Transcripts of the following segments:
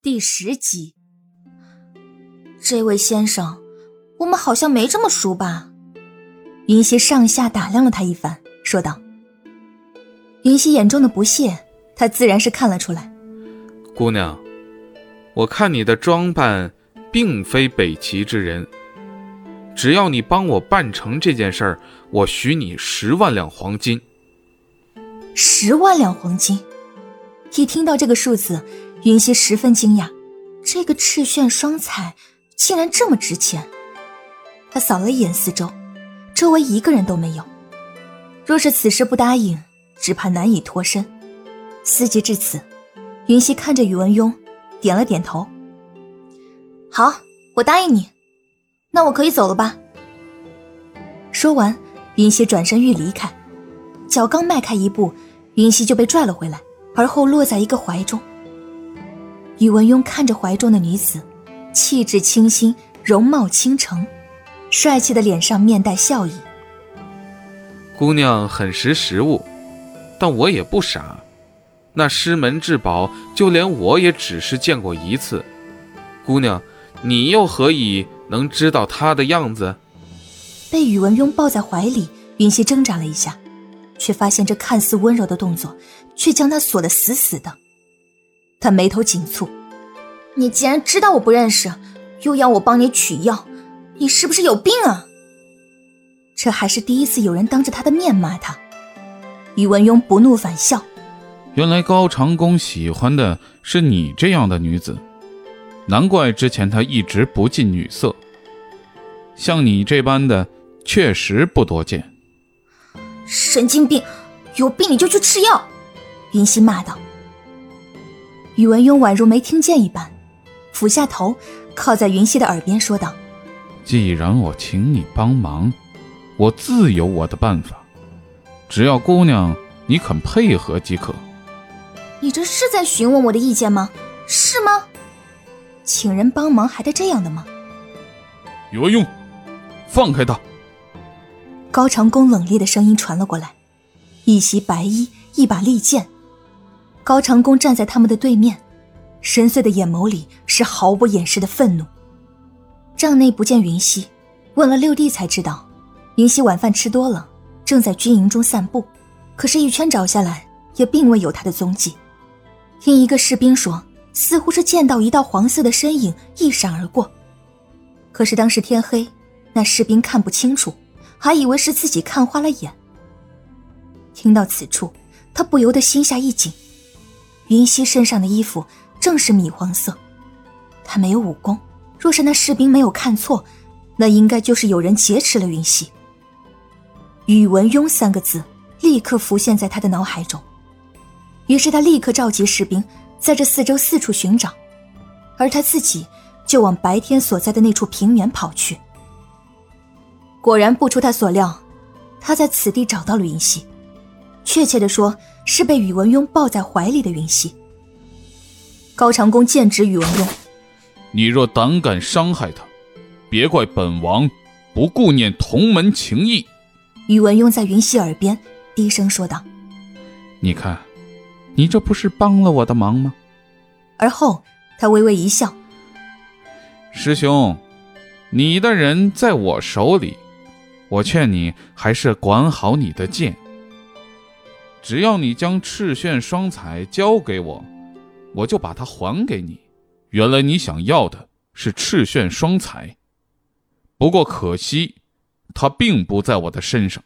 第十集，这位先生，我们好像没这么熟吧？云溪上下打量了他一番，说道：“云溪眼中的不屑，他自然是看了出来。姑娘，我看你的装扮，并非北齐之人。只要你帮我办成这件事儿，我许你十万两黄金。十万两黄金！一听到这个数字。”云溪十分惊讶，这个赤炫双彩竟然这么值钱。他扫了一眼四周，周围一个人都没有。若是此时不答应，只怕难以脱身。思及至此，云溪看着宇文邕，点了点头：“好，我答应你。那我可以走了吧？”说完，云溪转身欲离开，脚刚迈开一步，云溪就被拽了回来，而后落在一个怀中。宇文邕看着怀中的女子，气质清新，容貌倾城，帅气的脸上面带笑意。姑娘很识时务，但我也不傻。那师门至宝，就连我也只是见过一次。姑娘，你又何以能知道他的样子？被宇文邕抱在怀里，云溪挣扎了一下，却发现这看似温柔的动作，却将他锁得死死的。他眉头紧蹙，你既然知道我不认识，又要我帮你取药，你是不是有病啊？这还是第一次有人当着他的面骂他。宇文邕不怒反笑，原来高长恭喜欢的是你这样的女子，难怪之前他一直不近女色。像你这般的确实不多见。神经病，有病你就去吃药！云溪骂道。宇文邕宛如没听见一般，俯下头，靠在云溪的耳边说道：“既然我请你帮忙，我自有我的办法。只要姑娘你肯配合即可。”你这是在询问我的意见吗？是吗？请人帮忙还带这样的吗？宇文邕，放开他！高长恭冷冽的声音传了过来，一袭白衣，一把利剑。高长恭站在他们的对面，深邃的眼眸里是毫不掩饰的愤怒。帐内不见云溪，问了六弟才知道，云溪晚饭吃多了，正在军营中散步。可是，一圈找下来，也并未有他的踪迹。听一个士兵说，似乎是见到一道黄色的身影一闪而过。可是当时天黑，那士兵看不清楚，还以为是自己看花了眼。听到此处，他不由得心下一紧。云溪身上的衣服正是米黄色，他没有武功。若是那士兵没有看错，那应该就是有人劫持了云溪。宇文邕三个字立刻浮现在他的脑海中，于是他立刻召集士兵在这四周四处寻找，而他自己就往白天所在的那处平原跑去。果然不出他所料，他在此地找到了云溪。确切的说，是被宇文邕抱在怀里的云溪。高长恭剑指宇文邕：“你若胆敢伤害他，别怪本王不顾念同门情谊。”宇文邕在云溪耳边低声说道：“你看，你这不是帮了我的忙吗？”而后他微微一笑：“师兄，你的人在我手里，我劝你还是管好你的剑。”只要你将赤炫双彩交给我，我就把它还给你。原来你想要的是赤炫双彩，不过可惜，它并不在我的身上。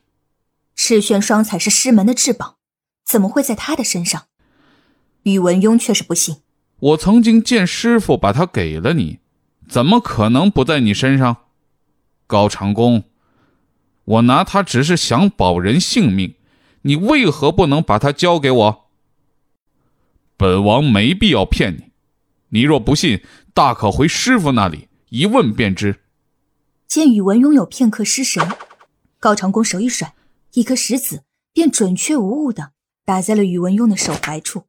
赤炫双彩是师门的至宝，怎么会在他的身上？宇文邕却是不信。我曾经见师傅把它给了你，怎么可能不在你身上？高长恭，我拿它只是想保人性命。你为何不能把它交给我？本王没必要骗你，你若不信，大可回师傅那里一问便知。见宇文拥有片刻失神，高长恭手一甩，一颗石子便准确无误的打在了宇文邕的手踝处。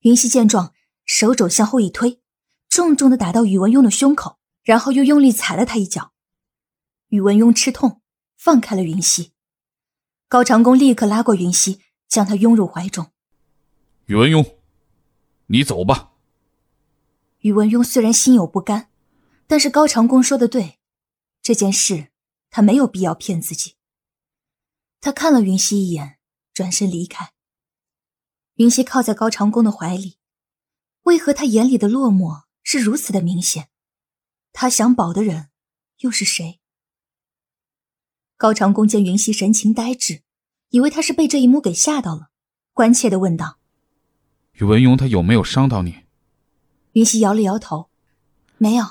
云溪见状，手肘向后一推，重重的打到宇文邕的胸口，然后又用力踩了他一脚。宇文邕吃痛，放开了云溪。高长恭立刻拉过云溪，将她拥入怀中。宇文邕，你走吧。宇文邕虽然心有不甘，但是高长恭说的对，这件事他没有必要骗自己。他看了云溪一眼，转身离开。云溪靠在高长恭的怀里，为何他眼里的落寞是如此的明显？他想保的人又是谁？高长恭见云溪神情呆滞，以为他是被这一幕给吓到了，关切的问道：“宇文邕他有没有伤到你？”云溪摇了摇头，没有。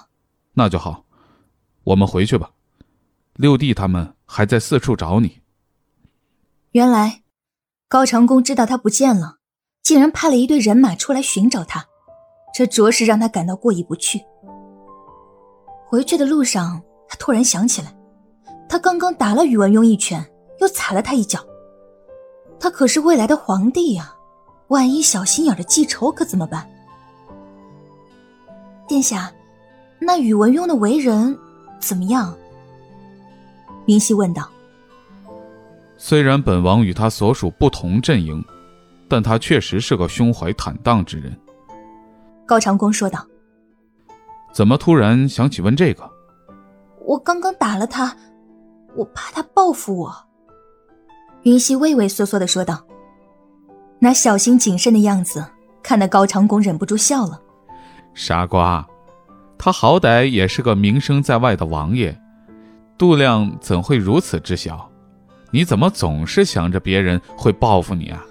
那就好，我们回去吧。六弟他们还在四处找你。原来，高长恭知道他不见了，竟然派了一队人马出来寻找他，这着实让他感到过意不去。回去的路上，他突然想起来，他刚刚打了宇文邕一拳，又踩了他一脚。他可是未来的皇帝呀，万一小心眼的记仇，可怎么办？殿下，那宇文邕的为人怎么样？云溪问道。虽然本王与他所属不同阵营，但他确实是个胸怀坦荡之人。高长恭说道：“怎么突然想起问这个？”我刚刚打了他，我怕他报复我。”云溪畏畏缩缩的说道，那小心谨慎的样子，看得高长恭忍不住笑了。傻瓜，他好歹也是个名声在外的王爷，度量怎会如此之小？你怎么总是想着别人会报复你啊？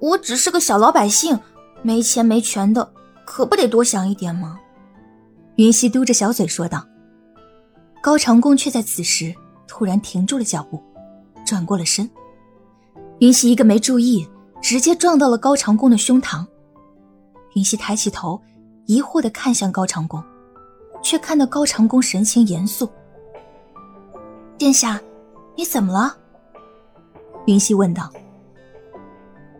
我只是个小老百姓，没钱没权的，可不得多想一点吗？云溪嘟着小嘴说道。高长恭却在此时突然停住了脚步，转过了身。云溪一个没注意，直接撞到了高长恭的胸膛。云溪抬起头，疑惑的看向高长恭，却看到高长恭神情严肃。殿下，你怎么了？云溪问道。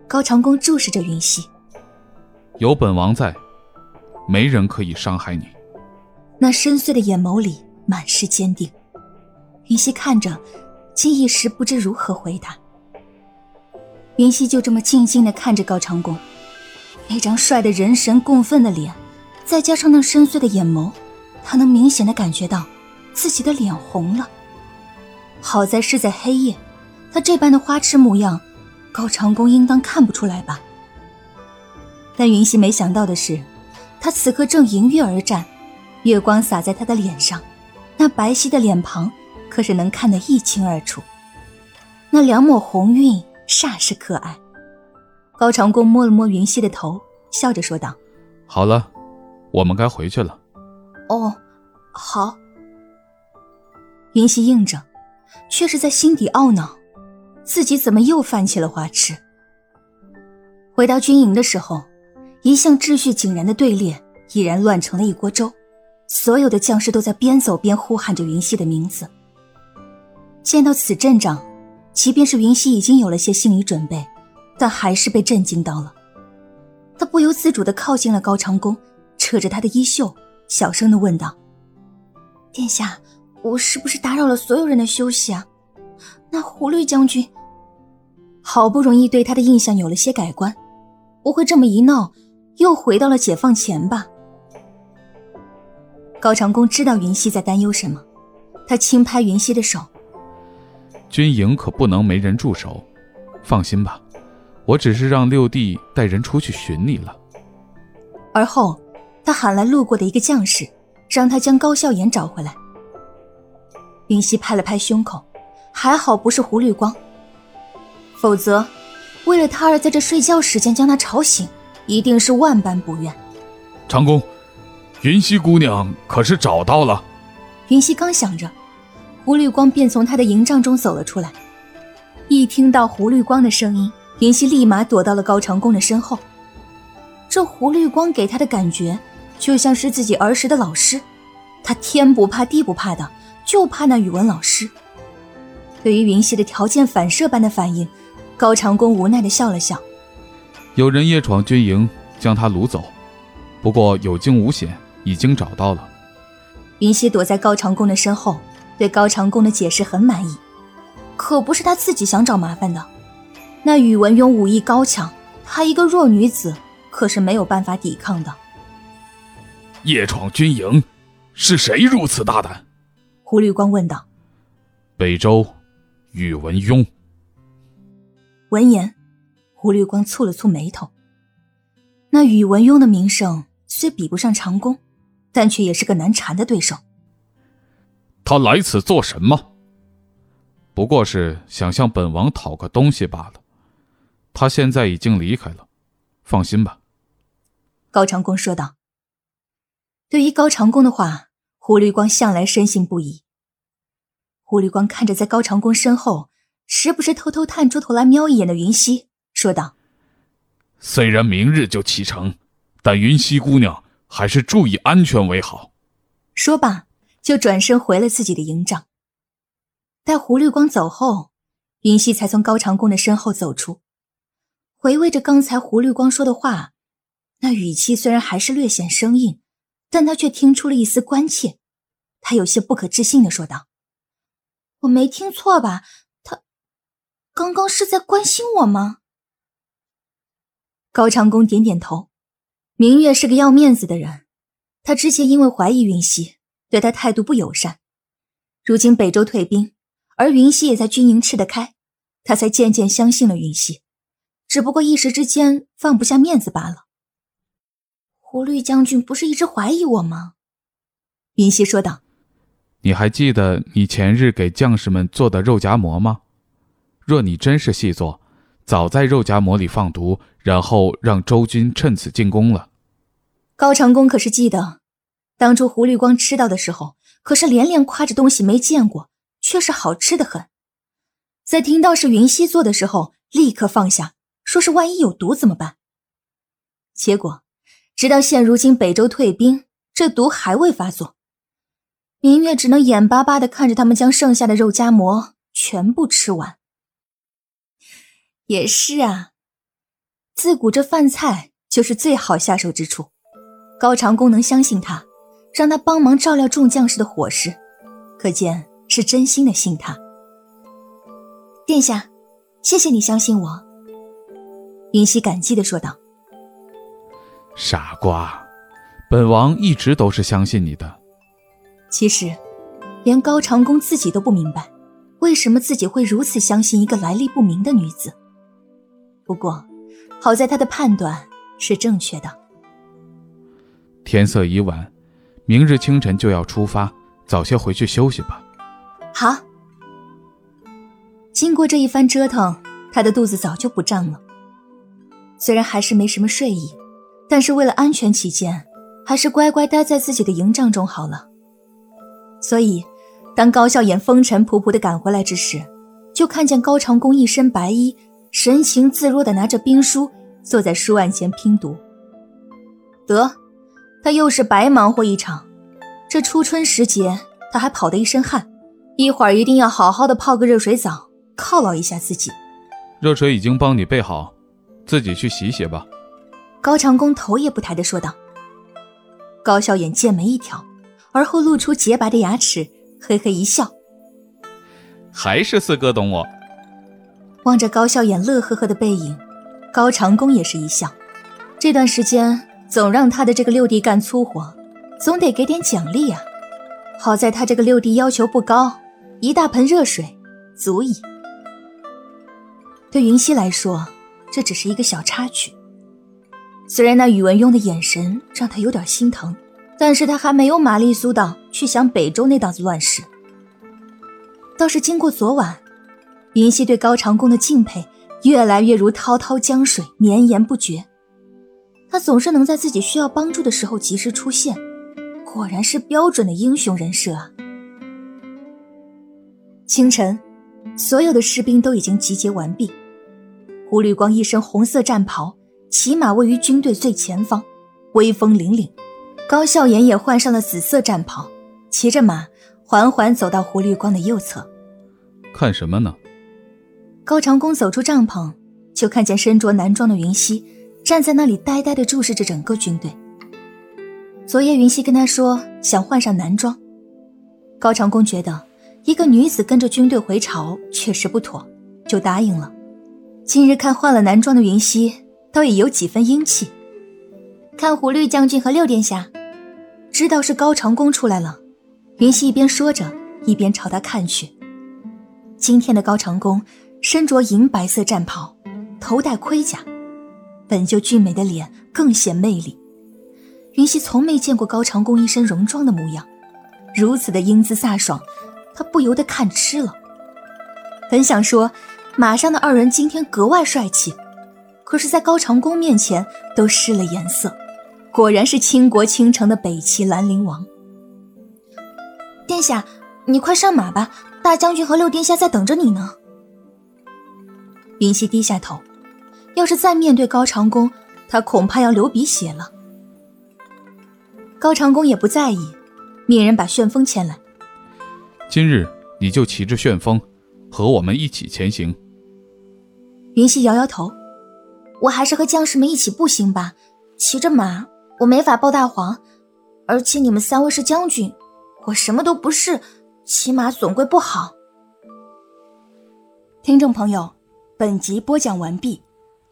高长恭注视着云溪，有本王在，没人可以伤害你。那深邃的眼眸里满是坚定。云溪看着，竟一时不知如何回答。云溪就这么静静的看着高长恭，那张帅的人神共愤的脸，再加上那深邃的眼眸，他能明显的感觉到自己的脸红了。好在是在黑夜。他这般的花痴模样，高长恭应当看不出来吧？但云溪没想到的是，他此刻正迎月而战，月光洒在他的脸上，那白皙的脸庞可是能看得一清二楚，那两抹红晕煞是可爱。高长恭摸了摸云溪的头，笑着说道：“好了，我们该回去了。”“哦，好。”云溪应着，却是在心底懊恼。自己怎么又犯起了花痴？回到军营的时候，一向秩序井然的队列已然乱成了一锅粥，所有的将士都在边走边呼喊着云溪的名字。见到此阵仗，即便是云溪已经有了些心理准备，但还是被震惊到了。他不由自主的靠近了高长恭，扯着他的衣袖，小声的问道：“殿下，我是不是打扰了所有人的休息啊？那胡律将军……”好不容易对他的印象有了些改观，不会这么一闹，又回到了解放前吧？高长恭知道云溪在担忧什么，他轻拍云溪的手：“军营可不能没人驻守，放心吧，我只是让六弟带人出去寻你了。”而后，他喊来路过的一个将士，让他将高笑颜找回来。云溪拍了拍胸口，还好不是胡绿光。否则，为了他而在这睡觉时间将他吵醒，一定是万般不愿。长公，云溪姑娘可是找到了？云溪刚想着，胡绿光便从他的营帐中走了出来。一听到胡绿光的声音，云溪立马躲到了高长恭的身后。这胡绿光给他的感觉，就像是自己儿时的老师，他天不怕地不怕的，就怕那语文老师。对于云溪的条件反射般的反应。高长恭无奈的笑了笑，有人夜闯军营，将他掳走，不过有惊无险，已经找到了。云溪躲在高长恭的身后，对高长恭的解释很满意，可不是他自己想找麻烦的。那宇文邕武艺高强，她一个弱女子可是没有办法抵抗的。夜闯军营，是谁如此大胆？胡绿光问道。北周，宇文邕。闻言，胡绿光蹙了蹙眉头。那宇文邕的名声虽比不上长弓，但却也是个难缠的对手。他来此做什么？不过是想向本王讨个东西罢了。他现在已经离开了，放心吧。高长恭说道。对于高长恭的话，胡绿光向来深信不疑。胡绿光看着在高长恭身后，时不时偷偷探出头来瞄一眼的云溪，说道：“虽然明日就启程，但云溪姑娘还是注意安全为好。”说罢，就转身回了自己的营帐。待胡绿光走后，云溪才从高长恭的身后走出，回味着刚才胡绿光说的话，那语气虽然还是略显生硬，但他却听出了一丝关切。他有些不可置信的说道：“我没听错吧？他刚刚是在关心我吗？”高长恭点点头。明月是个要面子的人，他之前因为怀疑云溪，对他态度不友善，如今北周退兵。而云溪也在军营吃得开，他才渐渐相信了云溪，只不过一时之间放不下面子罢了。胡律将军不是一直怀疑我吗？云溪说道：“你还记得你前日给将士们做的肉夹馍吗？若你真是细作，早在肉夹馍里放毒，然后让周军趁此进攻了。”高长恭可是记得，当初胡绿光吃到的时候，可是连连夸着东西没见过。却是好吃的很，在听到是云溪做的时候，立刻放下，说是万一有毒怎么办？结果，直到现如今北周退兵，这毒还未发作，明月只能眼巴巴的看着他们将剩下的肉夹馍全部吃完。也是啊，自古这饭菜就是最好下手之处，高长恭能相信他，让他帮忙照料众将士的伙食，可见。是真心的信他，殿下，谢谢你相信我。云溪感激的说道：“傻瓜，本王一直都是相信你的。其实，连高长恭自己都不明白，为什么自己会如此相信一个来历不明的女子。不过，好在他的判断是正确的。天色已晚，明日清晨就要出发，早些回去休息吧。”好。经过这一番折腾，他的肚子早就不胀了。虽然还是没什么睡意，但是为了安全起见，还是乖乖待在自己的营帐中好了。所以，当高笑颜风尘仆仆的赶回来之时，就看见高长恭一身白衣，神情自若的拿着兵书，坐在书案前拼读。得，他又是白忙活一场。这初春时节，他还跑得一身汗。一会儿一定要好好的泡个热水澡，犒劳一下自己。热水已经帮你备好，自己去洗洗吧。高长恭头也不抬的说道。高笑眼剑眉一挑，而后露出洁白的牙齿，嘿嘿一笑。还是四哥懂我。望着高笑眼乐呵呵的背影，高长恭也是一笑。这段时间总让他的这个六弟干粗活，总得给点奖励啊。好在他这个六弟要求不高。一大盆热水，足矣。对云溪来说，这只是一个小插曲。虽然那宇文邕的眼神让他有点心疼，但是他还没有玛丽苏到去想北周那档子乱事。倒是经过昨晚，云溪对高长恭的敬佩越来越如滔滔江水，绵延不绝。他总是能在自己需要帮助的时候及时出现，果然是标准的英雄人设啊！清晨，所有的士兵都已经集结完毕。胡绿光一身红色战袍，骑马位于军队最前方，威风凛凛。高笑颜也换上了紫色战袍，骑着马缓缓走到胡绿光的右侧。看什么呢？高长恭走出帐篷，就看见身着男装的云溪站在那里，呆呆地注视着整个军队。昨夜云溪跟他说想换上男装，高长恭觉得。一个女子跟着军队回朝确实不妥，就答应了。今日看换了男装的云溪，倒也有几分英气。看胡律将军和六殿下，知道是高长恭出来了，云溪一边说着，一边朝他看去。今天的高长恭身着银白色战袍，头戴盔甲，本就俊美的脸更显魅力。云溪从没见过高长恭一身戎装的模样，如此的英姿飒爽，她不由得看痴了。本想说，马上的二人今天格外帅气，可是，在高长恭面前都失了颜色。果然是倾国倾城的北齐兰陵王。殿下，你快上马吧，大将军和六殿下在等着你呢。云溪低下头，要是再面对高长恭，他恐怕要流鼻血了。高长恭也不在意，命人把旋风牵来。今日你就骑着旋风，和我们一起前行。云溪摇摇头，我还是和将士们一起步行吧，骑着马。我没法抱大黄，而且你们三位是将军，我什么都不是，骑马总归不好。听众朋友，本集播讲完毕，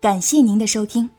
感谢您的收听。